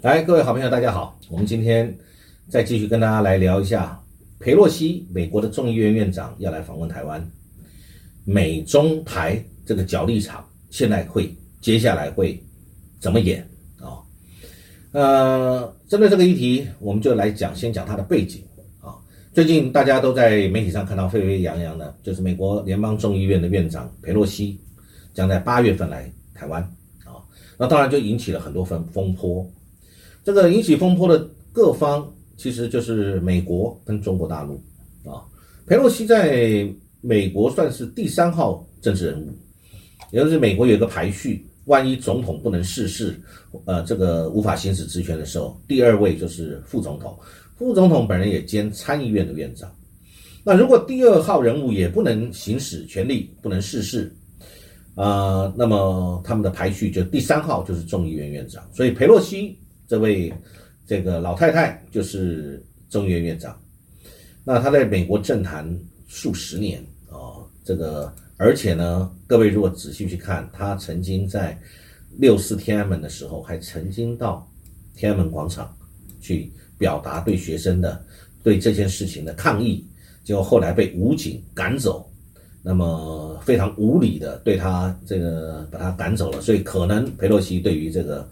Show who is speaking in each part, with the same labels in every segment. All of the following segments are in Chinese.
Speaker 1: 来，各位好朋友，大家好。我们今天再继续跟大家来聊一下，佩洛西，美国的众议院院长要来访问台湾，美中台这个角力场现在会接下来会怎么演啊？呃，针对这个议题，我们就来讲，先讲它的背景啊。最近大家都在媒体上看到沸沸扬扬的，就是美国联邦众议院的院长佩洛西将在八月份来台湾啊，那当然就引起了很多风风波。这个引起风波的各方其实就是美国跟中国大陆啊。佩洛西在美国算是第三号政治人物，也就是美国有一个排序，万一总统不能逝世，呃，这个无法行使职权的时候，第二位就是副总统，副总统本人也兼参议院的院长。那如果第二号人物也不能行使权力，不能逝世，啊，那么他们的排序就第三号就是众议院院长。所以佩洛西。这位这个老太太就是众议院院长，那她在美国政坛数十年啊，这个而且呢，各位如果仔细去看，她曾经在六四天安门的时候，还曾经到天安门广场去表达对学生的对这件事情的抗议，结果后来被武警赶走，那么非常无理的对他这个把他赶走了，所以可能佩洛西对于这个。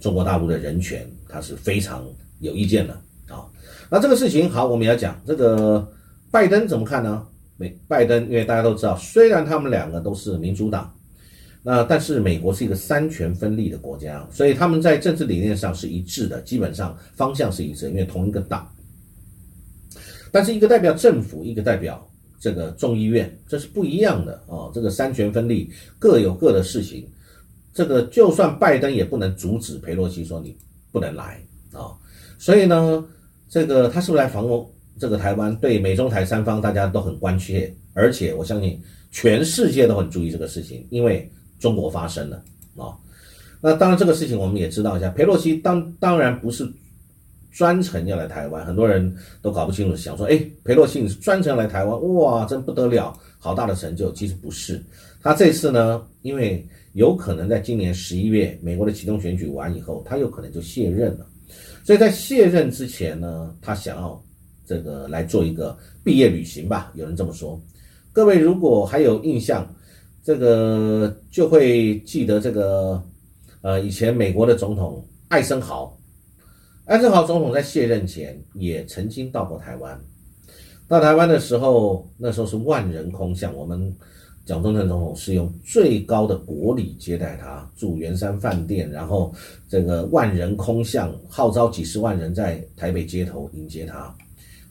Speaker 1: 中国大陆的人权，他是非常有意见的啊。那这个事情好，我们要讲这个拜登怎么看呢？美拜登，因为大家都知道，虽然他们两个都是民主党，那但是美国是一个三权分立的国家，所以他们在政治理念上是一致的，基本上方向是一致，因为同一个党。但是一个代表政府，一个代表这个众议院，这是不一样的啊。这个三权分立各有各的事情。这个就算拜登也不能阻止佩洛西说你不能来啊，所以呢，这个他是不是来访问这个台湾？对美中台三方大家都很关切，而且我相信全世界都很注意这个事情，因为中国发生了啊。那当然这个事情我们也知道一下，佩洛西当当然不是专程要来台湾，很多人都搞不清楚，想说哎，佩洛西是专程来台湾，哇，真不得了，好大的成就，其实不是，他这次呢，因为。有可能在今年十一月，美国的启动选举完以后，他有可能就卸任了。所以在卸任之前呢，他想要这个来做一个毕业旅行吧，有人这么说。各位如果还有印象，这个就会记得这个呃，以前美国的总统艾森豪，艾森豪总统在卸任前也曾经到过台湾。到台湾的时候，那时候是万人空巷，我们。蒋中正总统是用最高的国礼接待他，住圆山饭店，然后这个万人空巷，号召几十万人在台北街头迎接他，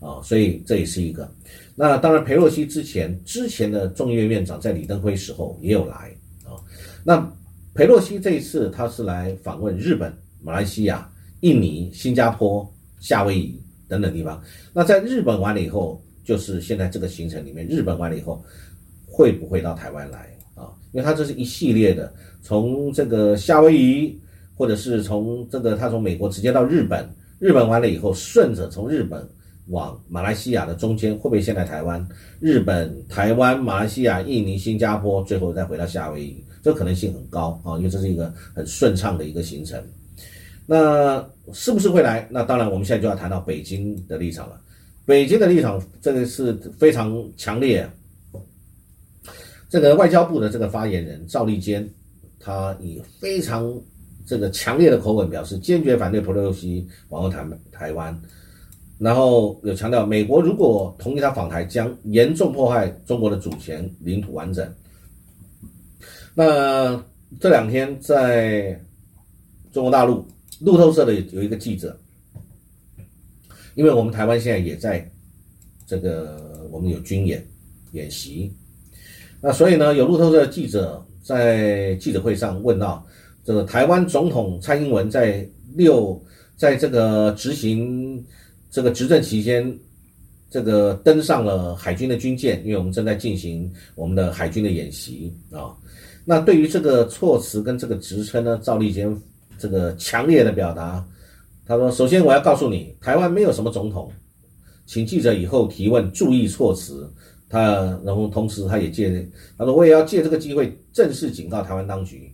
Speaker 1: 啊，所以这也是一个。那当然，佩洛西之前之前的众议院院长在李登辉时候也有来啊。那佩洛西这一次他是来访问日本、马来西亚、印尼、新加坡、夏威夷等等地方。那在日本完了以后，就是现在这个行程里面，日本完了以后。会不会到台湾来啊？因为他这是一系列的，从这个夏威夷，或者是从这个他从美国直接到日本，日本完了以后，顺着从日本往马来西亚的中间，会不会先来台湾？日本、台湾、马来西亚、印尼、新加坡，最后再回到夏威夷，这可能性很高啊，因为这是一个很顺畅的一个行程。那是不是会来？那当然，我们现在就要谈到北京的立场了。北京的立场，这个是非常强烈。这个外交部的这个发言人赵立坚，他以非常这个强烈的口吻表示坚决反对普洛西访问台台湾，然后有强调美国如果同意他访台，将严重破坏中国的主权、领土完整。那这两天在中国大陆路透社的有一个记者，因为我们台湾现在也在这个我们有军演演习。那所以呢，有路透社记者在记者会上问到，这个台湾总统蔡英文在六在这个执行这个执政期间，这个登上了海军的军舰，因为我们正在进行我们的海军的演习啊。那对于这个措辞跟这个职称呢，赵立坚这个强烈的表达，他说：首先我要告诉你，台湾没有什么总统，请记者以后提问注意措辞。他然后同时他也借他说我也要借这个机会正式警告台湾当局，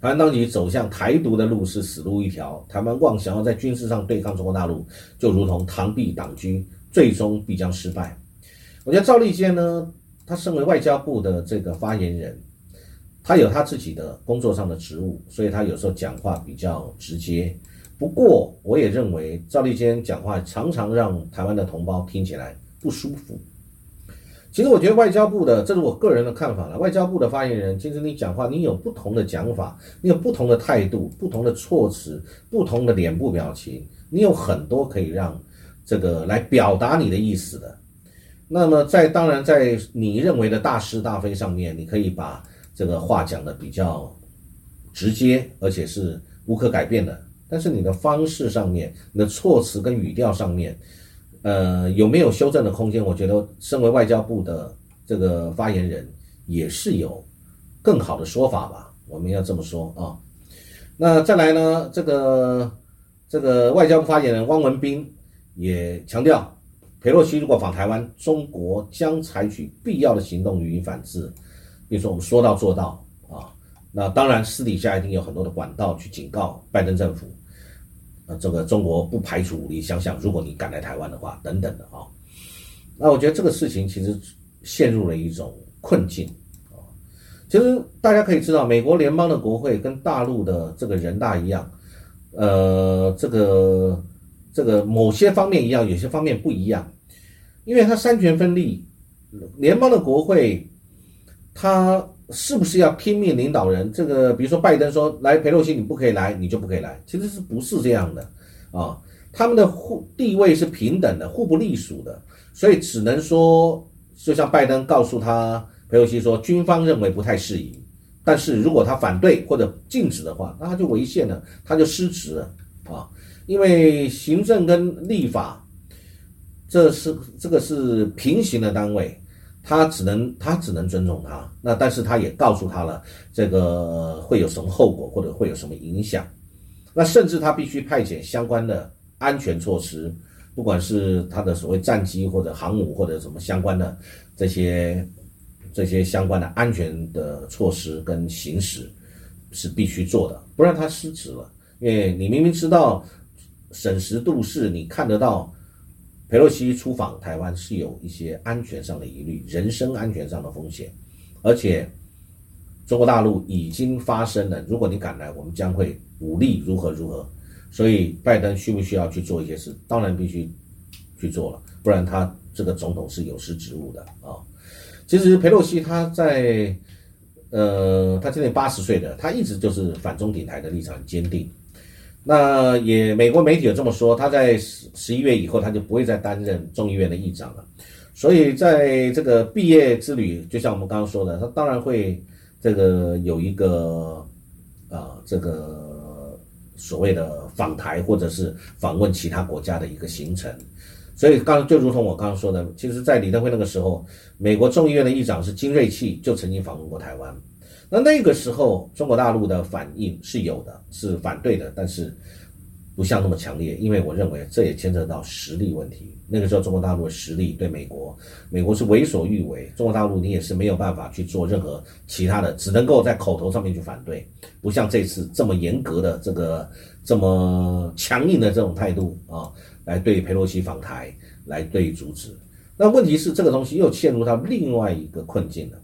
Speaker 1: 台湾当局走向台独的路是死路一条，台湾妄想要在军事上对抗中国大陆，就如同螳臂挡车，最终必将失败。我觉得赵立坚呢，他身为外交部的这个发言人，他有他自己的工作上的职务，所以他有时候讲话比较直接。不过，我也认为赵立坚讲话常常让台湾的同胞听起来不舒服。其实我觉得外交部的，这是我个人的看法了。外交部的发言人，其实你讲话，你有不同的讲法，你有不同的态度、不同的措辞、不同的脸部表情，你有很多可以让这个来表达你的意思的。那么在当然在你认为的大是大非上面，你可以把这个话讲的比较直接，而且是无可改变的。但是你的方式上面，你的措辞跟语调上面。呃，有没有修正的空间？我觉得，身为外交部的这个发言人，也是有更好的说法吧。我们要这么说啊。那再来呢？这个这个外交部发言人汪文斌也强调，佩洛西如果访台湾，中国将采取必要的行动予以反制。比如说，我们说到做到啊。那当然，私底下一定有很多的管道去警告拜登政府。呃，这个中国不排除武力，想想如果你敢来台湾的话，等等的啊，那我觉得这个事情其实陷入了一种困境啊。其实大家可以知道，美国联邦的国会跟大陆的这个人大一样，呃，这个这个某些方面一样，有些方面不一样，因为它三权分立，联邦的国会它。是不是要拼命领导人？这个比如说拜登说来佩洛西你不可以来，你就不可以来。其实是不是这样的啊？他们的互地位是平等的，互不隶属的，所以只能说，就像拜登告诉他佩洛西说，军方认为不太适宜，但是如果他反对或者禁止的话，那他就违宪了，他就失职了啊。因为行政跟立法，这是这个是平行的单位。他只能他只能尊重他，那但是他也告诉他了这个会有什么后果或者会有什么影响，那甚至他必须派遣相关的安全措施，不管是他的所谓战机或者航母或者什么相关的这些这些相关的安全的措施跟行使是必须做的，不然他失职了，因为你明明知道审时度势，你看得到。佩洛西出访台湾是有一些安全上的疑虑，人身安全上的风险，而且中国大陆已经发生了，如果你敢来，我们将会武力如何如何。所以拜登需不需要去做一些事？当然必须去做了，不然他这个总统是有失职务的啊。其实佩洛西他在呃，他今年八十岁的，他一直就是反中挺台的立场坚定。那也，美国媒体有这么说，他在十十一月以后，他就不会再担任众议院的议长了。所以在这个毕业之旅，就像我们刚刚说的，他当然会这个有一个啊，这个所谓的访台或者是访问其他国家的一个行程。所以刚就如同我刚刚说的，其实，在李登辉那个时候，美国众议院的议长是金瑞气，就曾经访问过台湾。那那个时候，中国大陆的反应是有的，是反对的，但是不像那么强烈，因为我认为这也牵扯到实力问题。那个时候，中国大陆的实力对美国，美国是为所欲为，中国大陆你也是没有办法去做任何其他的，只能够在口头上面去反对，不像这次这么严格的这个这么强硬的这种态度啊，来对佩洛西访台来对阻止。那问题是，这个东西又陷入到另外一个困境了。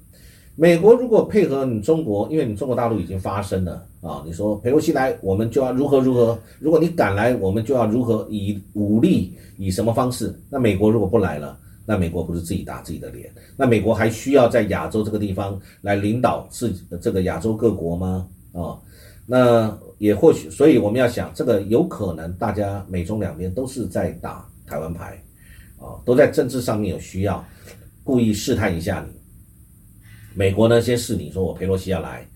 Speaker 1: 美国如果配合你中国，因为你中国大陆已经发生了啊，你说佩洛西来，我们就要如何如何；如果你敢来，我们就要如何以武力，以什么方式？那美国如果不来了，那美国不是自己打自己的脸？那美国还需要在亚洲这个地方来领导自己这个亚洲各国吗？啊，那也或许，所以我们要想，这个有可能大家美中两边都是在打台湾牌，啊，都在政治上面有需要，故意试探一下你。美国呢，先试你说我佩洛西要来，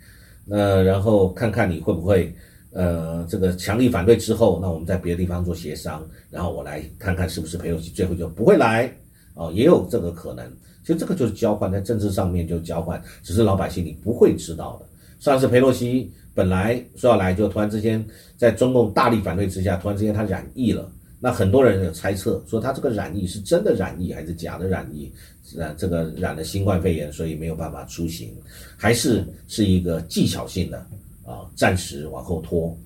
Speaker 1: 那然后看看你会不会，呃，这个强力反对之后，那我们在别的地方做协商，然后我来看看是不是佩洛西最后就不会来，哦，也有这个可能。其实这个就是交换，在政治上面就交换，只是老百姓你不会知道的。上次佩洛西本来说要来，就突然之间在中共大力反对之下，突然之间他染疫了。那很多人有猜测说他这个染疫是真的染疫还是假的染疫？染这个染了新冠肺炎，所以没有办法出行，还是是一个技巧性的啊暂时往后拖。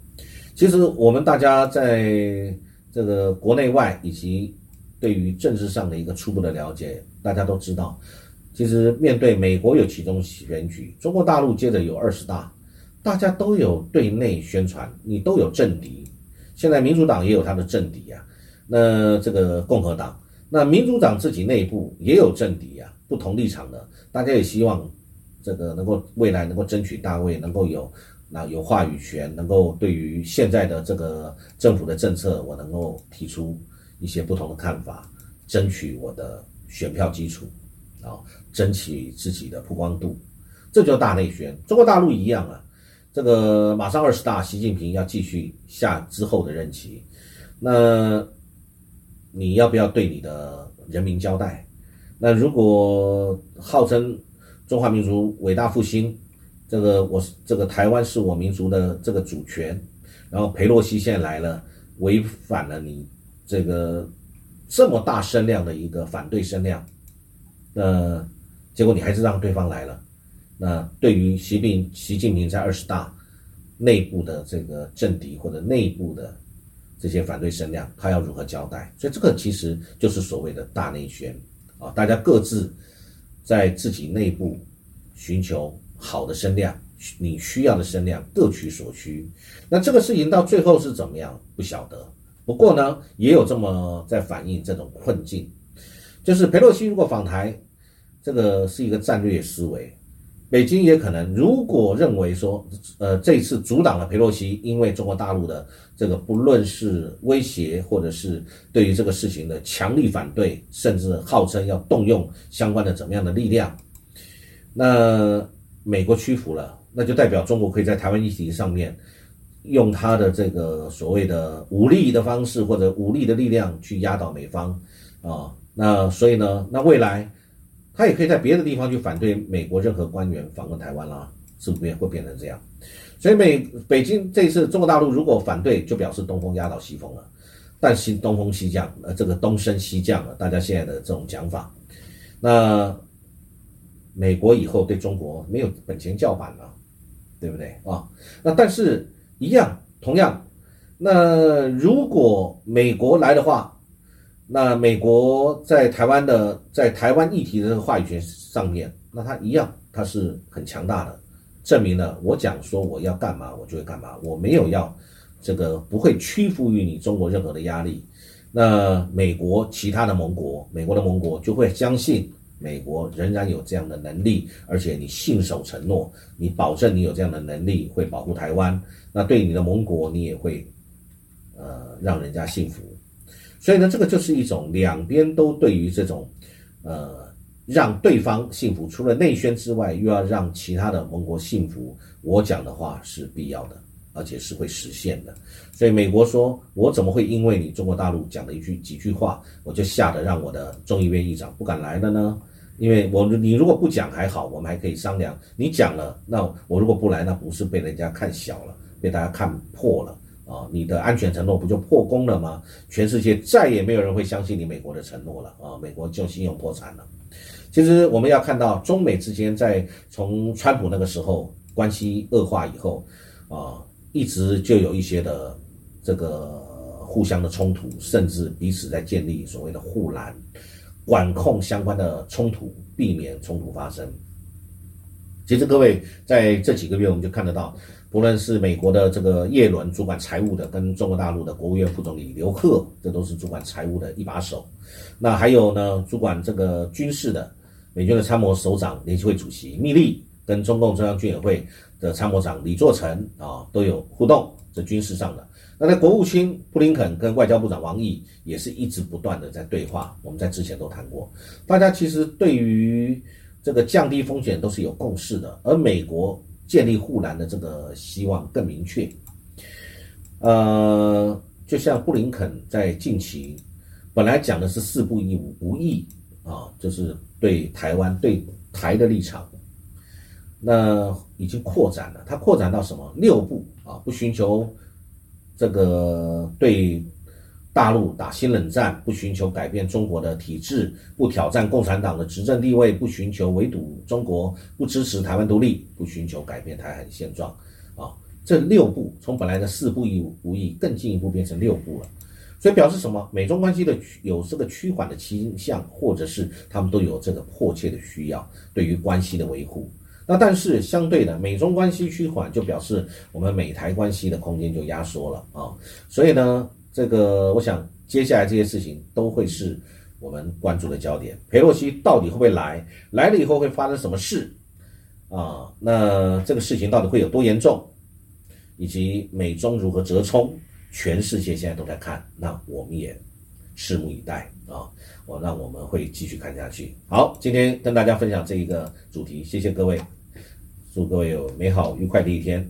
Speaker 1: 其实我们大家在这个国内外以及对于政治上的一个初步的了解，大家都知道，其实面对美国有其中选举，中国大陆接着有二十大，大家都有对内宣传，你都有政敌。现在民主党也有他的政敌呀，那这个共和党，那民主党自己内部也有政敌呀，不同立场的，大家也希望这个能够未来能够争取大位，能够有那有话语权，能够对于现在的这个政府的政策，我能够提出一些不同的看法，争取我的选票基础，啊，争取自己的曝光度，这叫大内宣。中国大陆一样啊。这个马上二十大，习近平要继续下之后的任期，那你要不要对你的人民交代？那如果号称中华民族伟大复兴，这个我这个台湾是我民族的这个主权，然后裴洛西现在来了，违反了你这个这么大声量的一个反对声量，那结果你还是让对方来了。那对于习近习近平在二十大内部的这个政敌或者内部的这些反对声量，他要如何交代？所以这个其实就是所谓的大内宣啊，大家各自在自己内部寻求好的声量，你需要的声量各取所需。那这个事情到最后是怎么样？不晓得。不过呢，也有这么在反映这种困境，就是佩洛西如果访台，这个是一个战略思维。北京也可能，如果认为说，呃，这次阻挡了佩洛西，因为中国大陆的这个不论是威胁，或者是对于这个事情的强力反对，甚至号称要动用相关的怎么样的力量，那美国屈服了，那就代表中国可以在台湾议题上面用他的这个所谓的武力的方式或者武力的力量去压倒美方啊，那所以呢，那未来。他也可以在别的地方去反对美国任何官员访问台湾啦，是不是会变成这样？所以美北京这次中国大陆如果反对，就表示东风压倒西风了。但西东风西降，呃，这个东升西降了，大家现在的这种讲法，那美国以后对中国没有本钱叫板了，对不对啊？那但是一样，同样，那如果美国来的话。那美国在台湾的在台湾议题的话语权上面，那它一样，它是很强大的，证明了我讲说我要干嘛，我就会干嘛，我没有要这个不会屈服于你中国任何的压力。那美国其他的盟国，美国的盟国就会相信美国仍然有这样的能力，而且你信守承诺，你保证你有这样的能力会保护台湾，那对你的盟国你也会呃让人家信服。所以呢，这个就是一种两边都对于这种，呃，让对方幸福，除了内宣之外，又要让其他的盟国幸福。我讲的话是必要的，而且是会实现的。所以美国说，我怎么会因为你中国大陆讲了一句几句话，我就吓得让我的众议院议长不敢来了呢？因为我你如果不讲还好，我们还可以商量。你讲了，那我如果不来，那不是被人家看小了，被大家看破了。啊，你的安全承诺不就破功了吗？全世界再也没有人会相信你美国的承诺了啊！美国就信用破产了。其实我们要看到中美之间在从川普那个时候关系恶化以后啊，一直就有一些的这个互相的冲突，甚至彼此在建立所谓的护栏，管控相关的冲突，避免冲突发生。其实各位在这几个月我们就看得到。不论是美国的这个耶伦主管财务的，跟中国大陆的国务院副总理刘鹤，这都是主管财务的一把手。那还有呢，主管这个军事的美军的参谋首长联席会主席密利，跟中共中央军委会的参谋长李作成啊都有互动，这军事上的。那在国务卿布林肯跟外交部长王毅也是一直不断的在对话。我们在之前都谈过，大家其实对于这个降低风险都是有共识的，而美国。建立护栏的这个希望更明确，呃，就像布林肯在近期本来讲的是四不一无无意啊，就是对台湾对台的立场，那已经扩展了，它扩展到什么六步啊？不寻求这个对。大陆打新冷战，不寻求改变中国的体制，不挑战共产党的执政地位，不寻求围堵中国，不支持台湾独立，不寻求改变台海现状，啊，这六步从本来的四步一无意，更进一步变成六步了。所以表示什么？美中关系的有这个趋缓的倾向，或者是他们都有这个迫切的需要，对于关系的维护。那但是相对的，美中关系趋缓就表示我们美台关系的空间就压缩了啊。所以呢，这个我想接下来这些事情都会是我们关注的焦点。佩洛西到底会不会来？来了以后会发生什么事？啊，那这个事情到底会有多严重？以及美中如何折冲？全世界现在都在看，那我们也拭目以待啊！我那我们会继续看下去。好，今天跟大家分享这一个主题，谢谢各位，祝各位有美好愉快的一天。